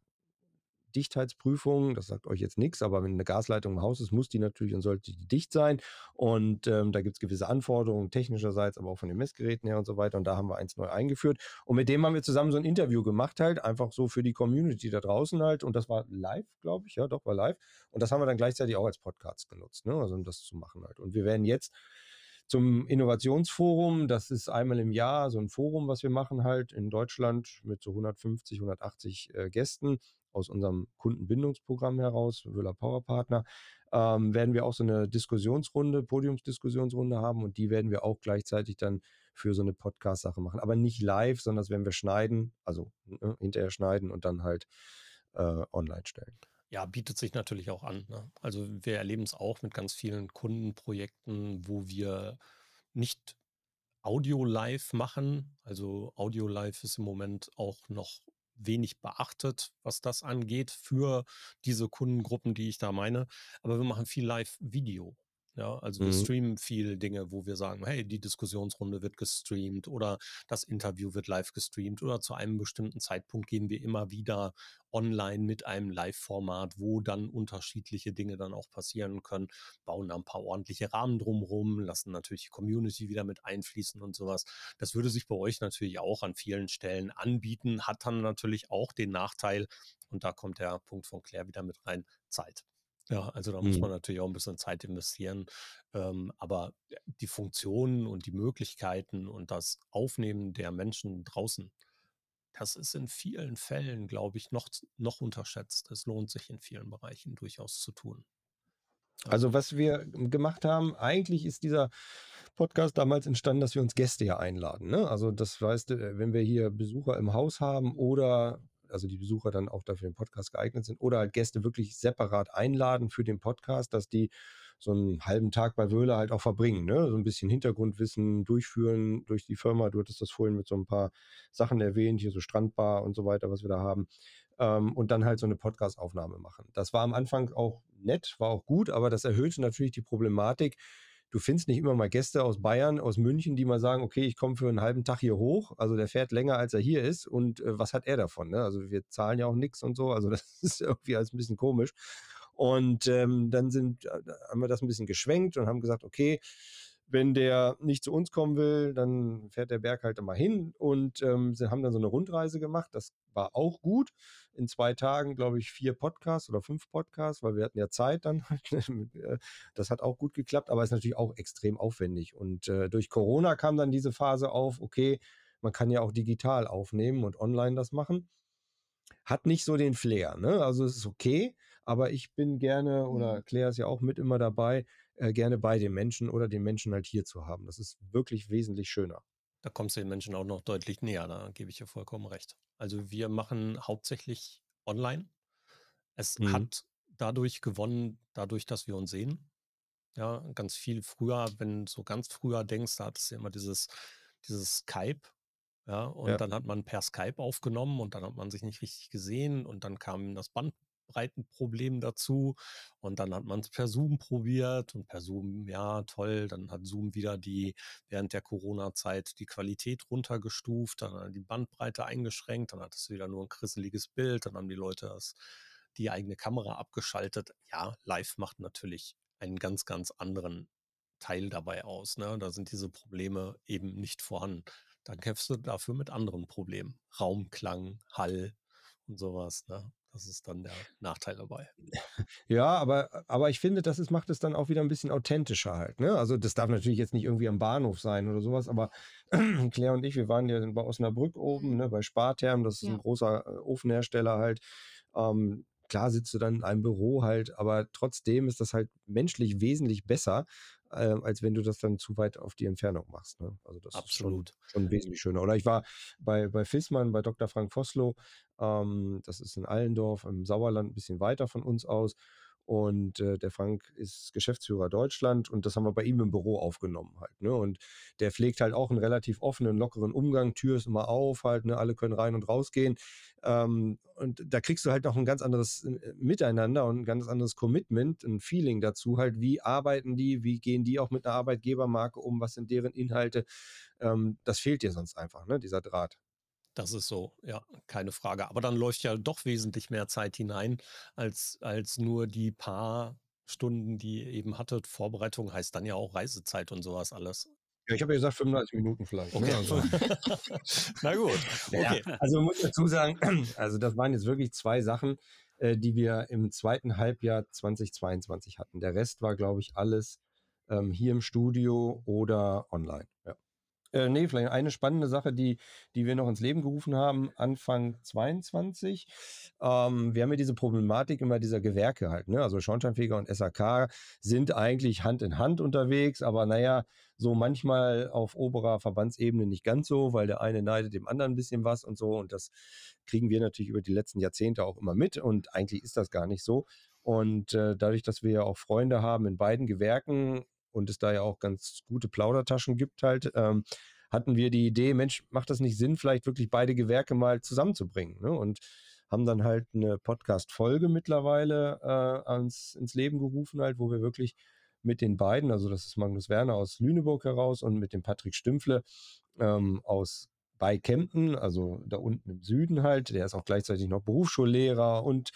[SPEAKER 5] Dichtheitsprüfung, das sagt euch jetzt nichts, aber wenn eine Gasleitung im Haus ist, muss die natürlich und sollte die dicht sein. Und ähm, da gibt es gewisse Anforderungen, technischerseits, aber auch von den Messgeräten her und so weiter. Und da haben wir eins neu eingeführt. Und mit dem haben wir zusammen so ein Interview gemacht, halt, einfach so für die Community da draußen halt. Und das war live, glaube ich, ja, doch, war live. Und das haben wir dann gleichzeitig auch als Podcast genutzt, ne? also um das zu machen halt. Und wir werden jetzt zum Innovationsforum. Das ist einmal im Jahr so ein Forum, was wir machen halt in Deutschland mit so 150, 180 äh, Gästen aus unserem Kundenbindungsprogramm heraus, Wöhler Power Partner, ähm, werden wir auch so eine Diskussionsrunde, Podiumsdiskussionsrunde haben und die werden wir auch gleichzeitig dann für so eine Podcast-Sache machen. Aber nicht live, sondern das werden wir schneiden, also ne, hinterher schneiden und dann halt äh, online stellen.
[SPEAKER 1] Ja, bietet sich natürlich auch an. Ne? Also wir erleben es auch mit ganz vielen Kundenprojekten, wo wir nicht Audio live machen. Also Audio live ist im Moment auch noch wenig beachtet, was das angeht, für diese Kundengruppen, die ich da meine. Aber wir machen viel Live-Video. Ja, also wir mhm. streamen viel Dinge, wo wir sagen, hey, die Diskussionsrunde wird gestreamt oder das Interview wird live gestreamt oder zu einem bestimmten Zeitpunkt gehen wir immer wieder online mit einem Live-Format, wo dann unterschiedliche Dinge dann auch passieren können, bauen da ein paar ordentliche Rahmen drumherum, lassen natürlich die Community wieder mit einfließen und sowas. Das würde sich bei euch natürlich auch an vielen Stellen anbieten, hat dann natürlich auch den Nachteil, und da kommt der Punkt von Claire wieder mit rein, Zeit. Ja, also da muss man mhm. natürlich auch ein bisschen Zeit investieren. Ähm, aber die Funktionen und die Möglichkeiten und das Aufnehmen der Menschen draußen, das ist in vielen Fällen, glaube ich, noch, noch unterschätzt. Es lohnt sich in vielen Bereichen durchaus zu tun.
[SPEAKER 5] Also was wir gemacht haben, eigentlich ist dieser Podcast damals entstanden, dass wir uns Gäste ja einladen. Ne? Also das heißt, äh, wenn wir hier Besucher im Haus haben oder also die Besucher dann auch dafür den Podcast geeignet sind oder halt Gäste wirklich separat einladen für den Podcast, dass die so einen halben Tag bei Wöhler halt auch verbringen, ne? So ein bisschen Hintergrundwissen durchführen durch die Firma. Du hattest das vorhin mit so ein paar Sachen erwähnt, hier so Strandbar und so weiter, was wir da haben. Ähm, und dann halt so eine Podcast-Aufnahme machen. Das war am Anfang auch nett, war auch gut, aber das erhöhte natürlich die Problematik, du findest nicht immer mal Gäste aus Bayern, aus München, die mal sagen, okay, ich komme für einen halben Tag hier hoch. Also der fährt länger, als er hier ist. Und äh, was hat er davon? Ne? Also wir zahlen ja auch nichts und so. Also (laughs) das ist irgendwie alles ein bisschen komisch. Und ähm, dann sind, äh, haben wir das ein bisschen geschwenkt und haben gesagt, okay, wenn der nicht zu uns kommen will, dann fährt der Berg halt immer hin und ähm, sie haben dann so eine Rundreise gemacht. Das war auch gut. In zwei Tagen, glaube ich, vier Podcasts oder fünf Podcasts, weil wir hatten ja Zeit dann. (laughs) Äh, das hat auch gut geklappt, aber ist natürlich auch extrem aufwendig. Und äh, durch Corona kam dann diese Phase auf, okay, man kann ja auch digital aufnehmen und online das machen. Hat nicht so den Flair, ne? Also es ist okay, aber ich bin gerne, oder mhm. Claire ist ja auch mit immer dabei, äh, gerne bei den Menschen oder den Menschen halt hier zu haben. Das ist wirklich wesentlich schöner.
[SPEAKER 1] Da kommst du den Menschen auch noch deutlich näher, da gebe ich dir vollkommen recht. Also wir machen hauptsächlich online. Es mhm. hat dadurch gewonnen, dadurch, dass wir uns sehen. Ja, ganz viel früher, wenn du so ganz früher denkst, da hattest du immer dieses, dieses Skype. Ja, und ja. dann hat man per Skype aufgenommen und dann hat man sich nicht richtig gesehen und dann kam das Band Breitenproblem dazu. Und dann hat man es per Zoom probiert und per Zoom, ja, toll. Dann hat Zoom wieder die, während der Corona-Zeit die Qualität runtergestuft, dann die Bandbreite eingeschränkt, dann hat es wieder nur ein krisseliges Bild, dann haben die Leute das, die eigene Kamera abgeschaltet. Ja, live macht natürlich einen ganz, ganz anderen Teil dabei aus. Ne? Da sind diese Probleme eben nicht vorhanden. Dann kämpfst du dafür mit anderen Problemen. Raumklang, Hall und sowas. Ne? Das ist dann der Nachteil dabei.
[SPEAKER 5] Ja, aber, aber ich finde, das ist, macht es dann auch wieder ein bisschen authentischer halt. Ne? Also das darf natürlich jetzt nicht irgendwie am Bahnhof sein oder sowas, aber (clears throat) Claire und ich, wir waren ja bei Osnabrück oben, mhm. ne, bei Spartherm, das ist ja. ein großer äh, Ofenhersteller halt. Ähm, klar sitzt du dann in einem Büro halt, aber trotzdem ist das halt menschlich wesentlich besser, äh, als wenn du das dann zu weit auf die Entfernung machst. Ne? Also das
[SPEAKER 1] Absolut.
[SPEAKER 5] ist schon, schon wesentlich schöner. Oder ich war bei, bei Fissmann, bei Dr. Frank Vossloh, ähm, das ist in Allendorf im Sauerland, ein bisschen weiter von uns aus. Und äh, der Frank ist Geschäftsführer Deutschland und das haben wir bei ihm im Büro aufgenommen halt. Ne? Und der pflegt halt auch einen relativ offenen, lockeren Umgang. Tür ist immer auf halt, ne? alle können rein und rausgehen. Ähm, und da kriegst du halt noch ein ganz anderes äh, Miteinander und ein ganz anderes Commitment, ein Feeling dazu halt. Wie arbeiten die? Wie gehen die auch mit einer Arbeitgebermarke um? Was sind deren Inhalte? Ähm, das fehlt dir sonst einfach, ne? dieser Draht.
[SPEAKER 1] Das ist so, ja, keine Frage. Aber dann läuft ja doch wesentlich mehr Zeit hinein, als, als nur die paar Stunden, die ihr eben hattet. Vorbereitung heißt dann ja auch Reisezeit und sowas alles.
[SPEAKER 5] Ja, ich habe ja gesagt 35 Minuten vielleicht.
[SPEAKER 1] Ne, okay. Also. (laughs) Na gut. (laughs)
[SPEAKER 5] Okay. Ja, also muss dazu sagen, (clears throat) also das waren jetzt wirklich zwei Sachen, äh, die wir im zweiten Halbjahr 2022 hatten. Der Rest war, glaube ich, alles ähm, hier im Studio oder online. Ja. Äh, nee, vielleicht eine spannende Sache, die, die wir noch ins Leben gerufen haben, Anfang 22. Ähm, wir haben ja diese Problematik immer dieser Gewerke halt. Ne? Also Schornsteinfeger und SAK sind eigentlich Hand in Hand unterwegs, aber naja, so manchmal auf oberer Verbandsebene nicht ganz so, weil der eine neidet dem anderen ein bisschen was und so. Und das kriegen wir natürlich über die letzten Jahrzehnte auch immer mit. Und eigentlich ist das gar nicht so. Und äh, dadurch, dass wir ja auch Freunde haben in beiden Gewerken, und es da ja auch ganz gute Plaudertaschen gibt halt, ähm, hatten wir die Idee, Mensch, macht das nicht Sinn, vielleicht wirklich beide Gewerke mal zusammenzubringen? Ne? Und haben dann halt eine Podcast-Folge mittlerweile äh, ans, ins Leben gerufen, halt, wo wir wirklich mit den beiden, also das ist Magnus Werner aus Lüneburg heraus und mit dem Patrick Stümpfle ähm, aus bei Kempten, also da unten im Süden halt. Der ist auch gleichzeitig noch Berufsschullehrer und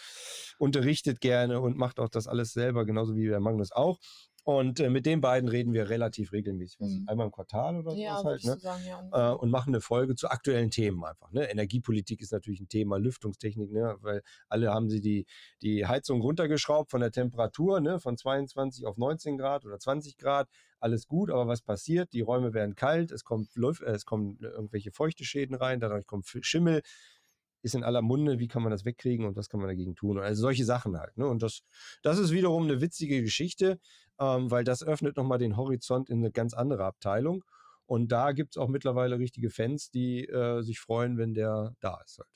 [SPEAKER 5] unterrichtet gerne und macht auch das alles selber, genauso wie der Magnus auch. Und äh, mit den beiden reden wir relativ regelmäßig. Mhm. Einmal im Quartal oder
[SPEAKER 4] ja,
[SPEAKER 5] sowas halt. Ne?
[SPEAKER 4] Sagen, ja.
[SPEAKER 5] äh, und machen eine Folge zu aktuellen Themen einfach. Ne? Energiepolitik ist natürlich ein Thema, Lüftungstechnik, ne? weil alle haben sie die, die Heizung runtergeschraubt von der Temperatur, ne? von 22 auf 19 Grad oder 20 Grad. Alles gut, aber was passiert? Die Räume werden kalt, es kommt, äh, es kommen irgendwelche feuchte Schäden rein, dadurch kommt Schimmel ist in aller Munde, wie kann man das wegkriegen und was kann man dagegen tun? Also solche Sachen halt. Ne? Und das, das ist wiederum eine witzige Geschichte, ähm, weil das öffnet nochmal den Horizont in eine ganz andere Abteilung. Und da gibt es auch mittlerweile richtige Fans, die äh, sich freuen, wenn der da ist halt.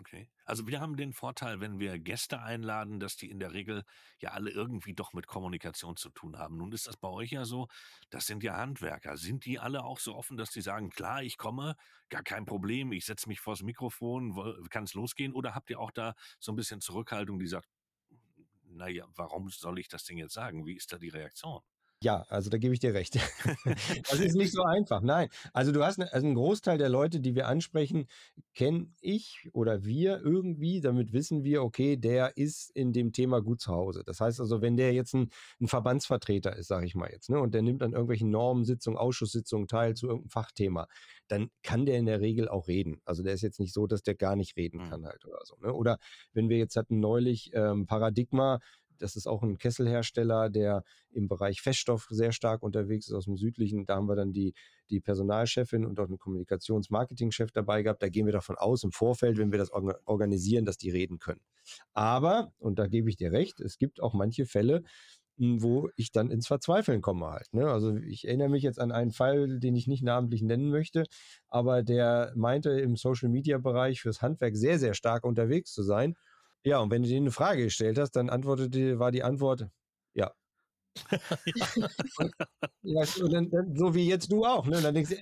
[SPEAKER 3] Okay. Also wir haben den Vorteil, wenn wir Gäste einladen, dass die in der Regel ja alle irgendwie doch mit Kommunikation zu tun haben. Nun ist das bei euch ja so, das sind ja Handwerker. Sind die alle auch so offen, dass die sagen, klar, ich komme, gar kein Problem, ich setze mich vors Mikrofon, kann es losgehen? Oder habt ihr auch da so ein bisschen Zurückhaltung, die sagt, naja, warum soll ich das Ding jetzt sagen? Wie ist da die Reaktion?
[SPEAKER 5] Ja, also da gebe ich dir recht. (laughs) das ist nicht so einfach. Nein, also du hast ne, also einen Großteil der Leute, die wir ansprechen, kenne ich oder wir irgendwie. Damit wissen wir, okay, der ist in dem Thema gut zu Hause. Das heißt also, wenn der jetzt ein, ein Verbandsvertreter ist, sage ich mal jetzt, ne, und der nimmt an irgendwelchen Normensitzungen, Ausschusssitzungen teil zu irgendeinem Fachthema, dann kann der in der Regel auch reden. Also der ist jetzt nicht so, dass der gar nicht reden mhm. kann halt oder so. Ne? Oder wenn wir jetzt hatten neulich ähm, Paradigma, das ist auch ein Kesselhersteller, der im Bereich Feststoff sehr stark unterwegs ist aus dem Südlichen. Da haben wir dann die, die Personalchefin und auch einen Kommunikationsmarketingchef dabei gehabt. Da gehen wir davon aus im Vorfeld, wenn wir das organisieren, dass die reden können. Aber, und da gebe ich dir recht, es gibt auch manche Fälle, hm, wo ich dann ins Verzweifeln komme halt. Ne? Also ich erinnere mich jetzt an einen Fall, den ich nicht namentlich nennen möchte, aber der meinte im Social-Media-Bereich fürs Handwerk sehr, sehr stark unterwegs zu sein ja, und wenn du denen eine Frage gestellt hast, dann antwortete, war die Antwort, (laughs) ja. und, dann, dann, so wie jetzt du auch, ne? dann denkst du,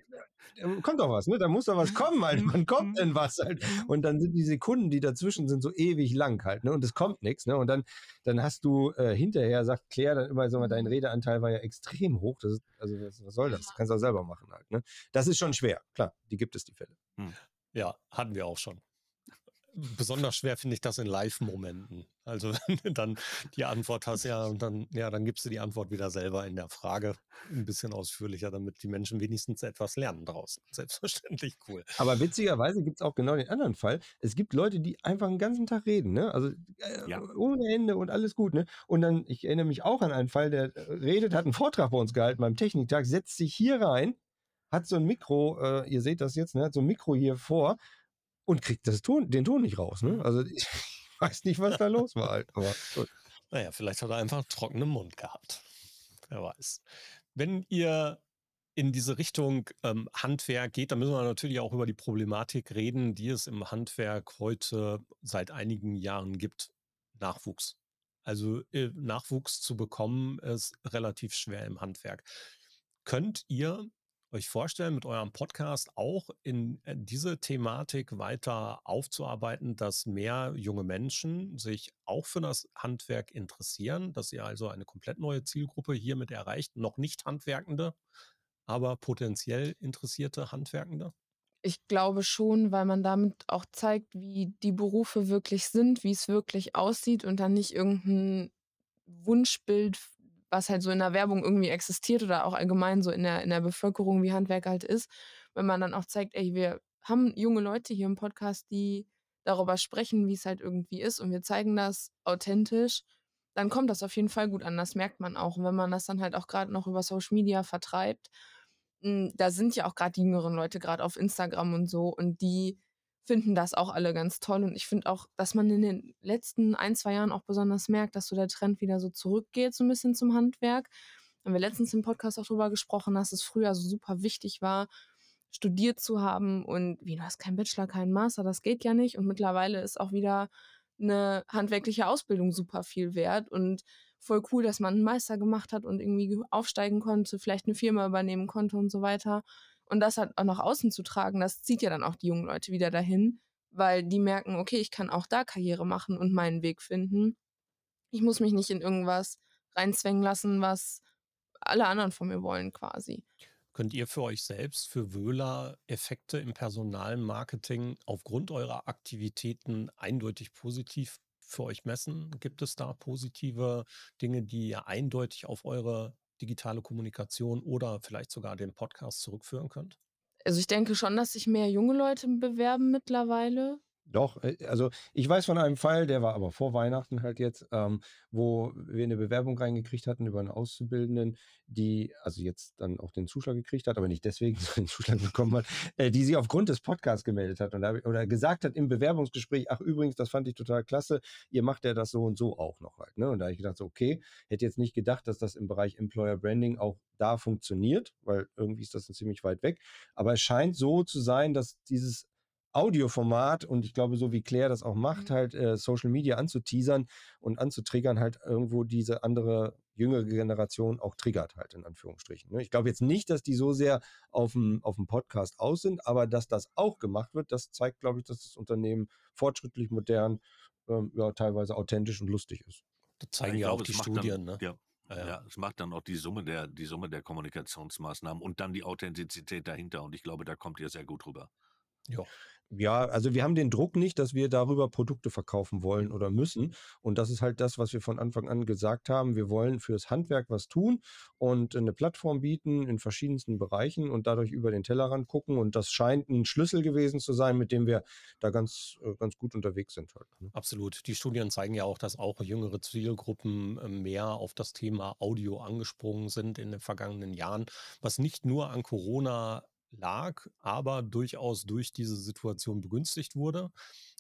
[SPEAKER 5] kommt doch was, ne? Da muss doch was kommen, halt. Wann kommt denn was halt? Und dann sind die Sekunden, die dazwischen sind, so ewig lang halt, ne? Und es kommt nichts, ne? Und dann, dann hast du äh, hinterher, sagt Claire dann immer, sag mal, dein Redeanteil war ja extrem hoch. Das ist, also was, was soll das? Du kannst auch selber machen halt, ne? Das ist schon schwer, klar, die gibt es, die Fälle.
[SPEAKER 1] Hm. Ja, hatten wir auch schon besonders schwer finde ich das in Live-Momenten. Also (laughs) wenn du dann die Antwort hast, ja, und dann, ja, dann gibst du die Antwort wieder selber in der Frage ein bisschen ausführlicher, damit die Menschen wenigstens etwas lernen draußen. (laughs) Selbstverständlich cool.
[SPEAKER 5] Aber witzigerweise gibt es auch genau den anderen Fall. Es gibt Leute, die einfach den ganzen Tag reden, ne? Also äh, ja. ohne Ende und alles gut, ne? Und dann, ich erinnere mich auch an einen Fall, der äh, redet, hat einen Vortrag bei uns gehalten beim Techniktag, setzt sich hier rein, hat so ein Mikro, äh, ihr seht das jetzt, ne? Hat so ein Mikro hier vor und kriegt das Ton, den Ton nicht raus, ne? Also ich (laughs) weiß nicht, was da los war halt. Aber
[SPEAKER 1] gut. Naja, vielleicht hat er einfach einen trockenen Mund gehabt. Wer weiß. Wenn ihr in diese Richtung ähm, Handwerk geht, dann müssen wir natürlich auch über die Problematik reden, die es im Handwerk heute seit einigen Jahren gibt. Nachwuchs. Also äh, Nachwuchs zu bekommen ist relativ schwer im Handwerk. Könnt ihr euch vorstellen, mit eurem Podcast auch in äh, diese Thematik weiter aufzuarbeiten, dass mehr junge Menschen sich auch für das Handwerk interessieren, dass ihr also eine komplett neue Zielgruppe hiermit erreicht, noch nicht Handwerkende, aber potenziell interessierte Handwerkende?
[SPEAKER 4] Ich glaube schon, weil man damit auch zeigt, wie die Berufe wirklich sind, wie es wirklich aussieht und dann nicht irgendein Wunschbild was halt so in der Werbung irgendwie existiert oder auch allgemein so in der, in der Bevölkerung, wie Handwerk halt ist, wenn man dann auch zeigt, ey, wir haben junge Leute hier im Podcast, die darüber sprechen, wie es halt irgendwie ist und wir zeigen das authentisch, dann kommt das auf jeden Fall gut an. Das merkt man auch. Und wenn man das dann halt auch gerade noch über Social Media vertreibt, hm, da sind ja auch gerade die jüngeren Leute gerade auf Instagram und so und die finden das auch alle ganz toll. Und ich finde auch, dass man in den letzten ein, zwei Jahren auch besonders merkt, dass so der Trend wieder so zurückgeht, so ein bisschen zum Handwerk. Haben wir letztens im Podcast auch drüber gesprochen, dass es früher so super wichtig war, studiert zu haben und wie, du hast keinen Bachelor, keinen Master, das geht ja nicht. Und mittlerweile ist auch wieder eine handwerkliche Ausbildung super viel wert und voll cool, dass man einen Meister gemacht hat und irgendwie aufsteigen konnte, vielleicht eine Firma übernehmen konnte und so weiter. Und das halt auch nach außen zu tragen, das zieht ja dann auch die jungen Leute wieder dahin, weil die merken, okay, ich kann auch da Karriere machen und meinen Weg finden. Ich muss mich nicht in irgendwas reinzwängen lassen, was alle anderen von mir wollen quasi.
[SPEAKER 1] Könnt ihr für euch selbst, für Wöhler, Effekte im Personalmarketing aufgrund eurer Aktivitäten eindeutig positiv für euch messen? Gibt es da positive Dinge, die ihr eindeutig auf eure digitale Kommunikation oder vielleicht sogar den Podcast zurückführen könnt?
[SPEAKER 4] Also ich denke schon, dass sich mehr junge Leute bewerben mittlerweile.
[SPEAKER 5] Doch, äh, also ich weiß von einem Fall, der war aber vor Weihnachten halt jetzt, ähm, wo wir eine Bewerbung reingekriegt hatten über einen Auszubildenden, die also jetzt dann auch den Zuschlag gekriegt hat, aber nicht deswegen, (laughs) sondern den Zuschlag bekommen hat, äh, die sich aufgrund des Podcasts gemeldet hat und oder gesagt hat im Bewerbungsgespräch, ach übrigens, das fand ich total klasse, ihr macht ja das so und so auch noch halt. Ne? Und da habe ich gedacht, so, okay, hätte jetzt nicht gedacht, dass das im Bereich Employer Branding auch da funktioniert, weil irgendwie ist das ziemlich weit weg. Aber es scheint so zu sein, dass dieses Audioformat und ich glaube, so wie Claire das auch macht, mhm. halt äh, Social Media anzuteasern und anzutriggern, halt irgendwo diese andere jüngere Generation auch triggert, halt in Anführungsstrichen. Ne? Ich glaube jetzt nicht, dass die so sehr auf dem, auf dem Podcast aus sind, aber dass das auch gemacht wird, das zeigt, glaube ich, dass das Unternehmen fortschrittlich, modern, ähm, ja, teilweise authentisch und lustig ist.
[SPEAKER 1] Das zeigen ja, ja auch die Studien,
[SPEAKER 3] dann, ne? Ja. Ja, ja, es macht dann auch die Summe der, die Summe der Kommunikationsmaßnahmen und dann die Authentizität dahinter. Und ich glaube, da kommt ihr sehr gut rüber.
[SPEAKER 5] Ja. Ja, also wir haben den Druck nicht, dass wir darüber Produkte verkaufen wollen oder müssen. Und das ist halt das, was wir von Anfang an gesagt haben. Wir wollen fürs Handwerk was tun und eine Plattform bieten in verschiedensten Bereichen und dadurch über den Tellerrand gucken. Und das scheint ein Schlüssel gewesen zu sein, mit dem wir da ganz, äh, ganz gut unterwegs sind. Halt.
[SPEAKER 1] Ne? Absolut. Die Studien zeigen ja auch, dass auch jüngere Zielgruppen äh, mehr auf das Thema Audio angesprungen sind in den vergangenen Jahren, was nicht nur an Corona lag, aber durchaus durch diese Situation begünstigt wurde.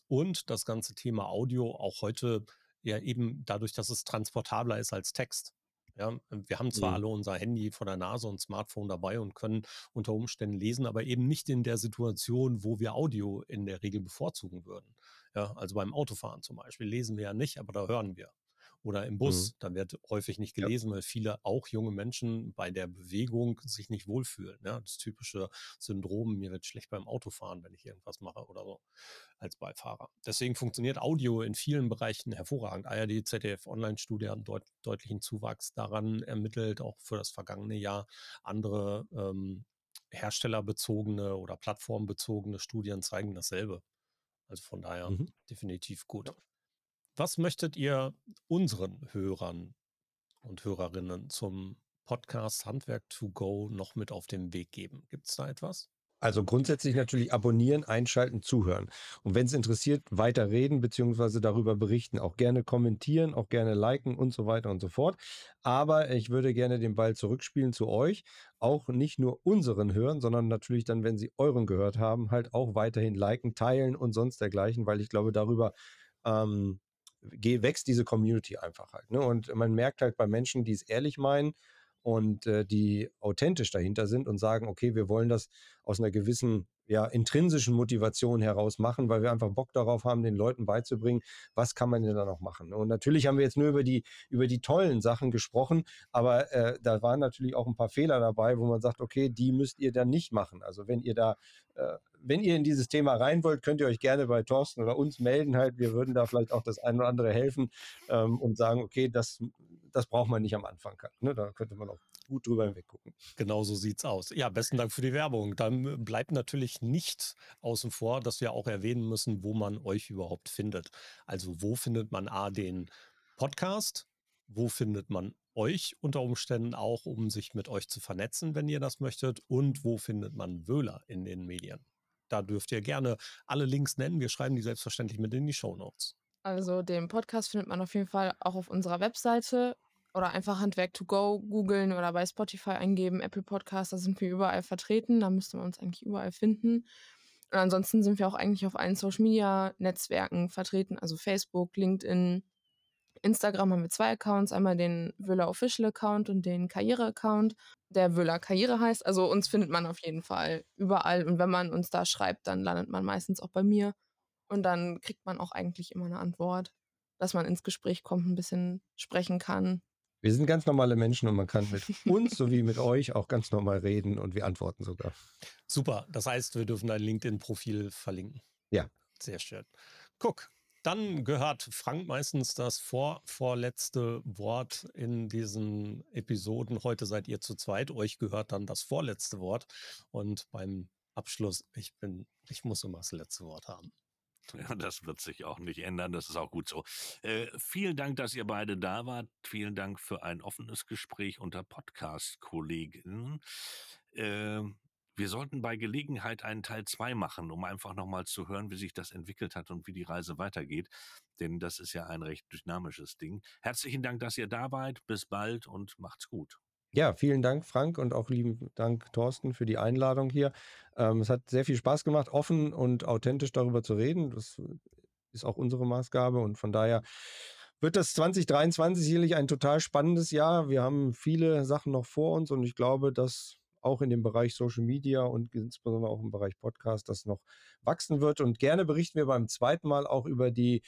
[SPEAKER 1] Und das ganze Thema Audio auch heute ja eben dadurch, dass es transportabler ist als Text. Ja, wir haben zwar mhm. alle unser Handy vor der Nase und Smartphone dabei und können unter Umständen lesen, aber eben nicht in der Situation, wo wir Audio in der Regel bevorzugen würden. Ja, also beim Autofahren zum Beispiel lesen wir ja nicht, aber da hören wir oder im Bus. Mhm. Da wird häufig nicht gelesen, ja. weil viele auch junge Menschen bei der Bewegung sich nicht wohlfühlen. Ja, das typische Syndrom, mir wird schlecht beim Autofahren, wenn ich irgendwas mache oder so als Beifahrer. Deswegen funktioniert Audio in vielen Bereichen hervorragend. ARD, ZDF Online-Studie haben deut deutlichen Zuwachs daran ermittelt, auch für das vergangene Jahr andere ähm, herstellerbezogene oder plattformbezogene Studien zeigen dasselbe. Also von daher mhm. definitiv gut. Ja. Was möchtet ihr unseren Hörern und Hörerinnen zum Podcast Handwerk to go noch mit auf den Weg geben? Gibt es da etwas?
[SPEAKER 5] Also grundsätzlich natürlich abonnieren, einschalten, zuhören. Und wenn es interessiert, weiter reden bzw. darüber berichten. Auch gerne kommentieren, auch gerne liken und so weiter und so fort. Aber ich würde gerne den Ball zurückspielen zu euch. Auch nicht nur unseren hören, sondern natürlich dann, wenn sie euren gehört haben, halt auch weiterhin liken, teilen und sonst dergleichen, weil ich glaube, darüber ähm, wächst diese Community einfach halt. Ne? Und man merkt halt bei Menschen, die es ehrlich meinen, und äh, die authentisch dahinter sind und sagen, okay, wir wollen das aus einer gewissen ja, intrinsischen Motivation heraus machen, weil wir einfach Bock darauf haben, den Leuten beizubringen, was kann man denn da noch machen. Und natürlich haben wir jetzt nur über die, über die tollen Sachen gesprochen, aber äh, da waren natürlich auch ein paar Fehler dabei, wo man sagt, okay, die müsst ihr dann nicht machen. Also wenn ihr da, äh, wenn ihr in dieses Thema rein wollt, könnt ihr euch gerne bei Thorsten oder uns melden halt. Wir würden da vielleicht auch das ein oder andere helfen ähm, und sagen, okay, das das braucht man nicht am Anfang. Ne? Da könnte man auch gut drüber hinweg gucken.
[SPEAKER 1] Genau so sieht's aus. Ja, besten Dank für die Werbung. Dann bleibt natürlich nicht außen vor, dass wir auch erwähnen müssen, wo man euch überhaupt findet. Also wo findet man A den Podcast? Wo findet man euch unter Umständen auch, um sich mit euch zu vernetzen, wenn ihr das möchtet? Und wo findet man Wöhler in den Medien? Da dürft ihr gerne alle Links nennen. Wir schreiben die selbstverständlich mit in die Show Notes.
[SPEAKER 4] Also den Podcast findet man auf jeden Fall auch auf unserer Webseite oder einfach Handwerk to go googeln oder bei Spotify eingeben, Apple Podcast, da sind wir überall vertreten, da müsste man uns eigentlich überall finden. Und ansonsten sind wir auch eigentlich auf allen Social Media Netzwerken vertreten, also Facebook, LinkedIn, Instagram haben wir zwei Accounts, einmal den Wöhler Official Account und den Karriere Account, der Wöhler Karriere heißt. Also uns findet man auf jeden Fall überall und wenn man uns da schreibt, dann landet man meistens auch bei mir und dann kriegt man auch eigentlich immer eine Antwort, dass man ins Gespräch kommt, ein bisschen sprechen kann
[SPEAKER 5] wir sind ganz normale Menschen und man kann mit uns sowie mit euch auch ganz normal reden und wir antworten sogar.
[SPEAKER 1] Super. Das heißt, wir dürfen dein LinkedIn-Profil verlinken.
[SPEAKER 5] Ja.
[SPEAKER 1] Sehr schön. Guck, dann gehört Frank meistens das vor, vorletzte Wort in diesen Episoden. Heute seid ihr zu zweit. Euch gehört dann das vorletzte Wort. Und beim Abschluss, ich bin, ich muss immer das letzte Wort haben.
[SPEAKER 3] Ja, das wird sich auch nicht ändern. Das ist auch gut so. Äh, vielen Dank, dass ihr beide da wart. Vielen Dank für ein offenes Gespräch unter Podcast-Kollegen. Äh, wir sollten bei Gelegenheit einen Teil 2 machen, um einfach nochmal zu hören, wie sich das entwickelt hat und wie die Reise weitergeht. Denn das ist ja ein recht dynamisches Ding. Herzlichen Dank, dass ihr da wart. Bis bald und macht's gut.
[SPEAKER 5] Ja, vielen Dank, Frank, und auch lieben Dank, Thorsten, für die Einladung hier. Ähm, es hat sehr viel Spaß gemacht, offen und authentisch darüber zu reden. Das ist auch unsere Maßgabe und von daher wird das 2023 sicherlich ein total spannendes Jahr. Wir haben viele Sachen noch vor uns und ich glaube, dass auch in dem Bereich Social Media und insbesondere auch im Bereich Podcast das noch wachsen wird. Und gerne berichten wir beim zweiten Mal auch über die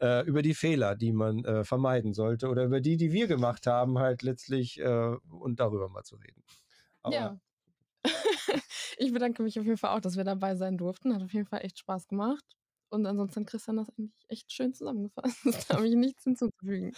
[SPEAKER 5] äh, über die Fehler, die man äh, vermeiden sollte oder über die, die wir gemacht haben, halt letztlich äh, und darüber mal zu reden.
[SPEAKER 4] Aber ja. (laughs) ich bedanke mich auf jeden Fall auch, dass wir dabei sein durften. Hat auf jeden Fall echt Spaß gemacht. Und ansonsten hat Christian das eigentlich echt schön zusammengefasst. (laughs) Da habe ich nichts hinzuzufügen.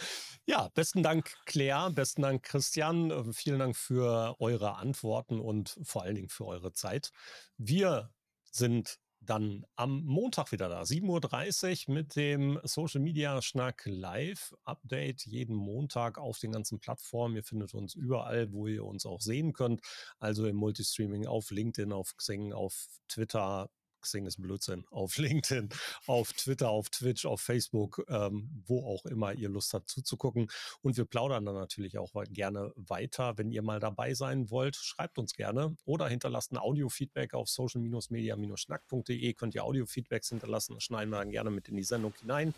[SPEAKER 1] Ja, besten Dank, Claire. Besten Dank, Christian. Äh, vielen Dank für eure Antworten und vor allen Dingen für eure Zeit. Wir sind dann am Montag wieder da, 7.30 Uhr mit dem Social Media Schnack Live Update jeden Montag auf den ganzen Plattformen. Ihr findet uns überall, wo ihr uns auch sehen könnt. Also im Multistreaming auf LinkedIn, auf Xing, auf Twitter, Xing ist Blödsinn, (laughs) auf LinkedIn, auf Twitter, auf Twitch, auf Facebook, ähm, wo auch immer ihr Lust habt zuzugucken. Und wir plaudern dann natürlich auch gerne weiter. Wenn ihr mal dabei sein wollt, schreibt uns gerne oder hinterlasst ein Audio-Feedback auf social-media-schnack.de. Könnt ihr Audio-Feedbacks hinterlassen, das schneiden wir dann gerne mit in die Sendung hinein.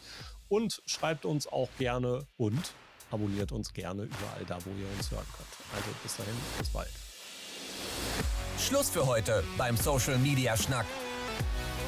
[SPEAKER 1] Und schreibt uns auch gerne und abonniert uns gerne überall da, wo ihr uns hören könnt. Also bis dahin, bis bald.
[SPEAKER 2] Schluss für heute beim Social Media Schnack.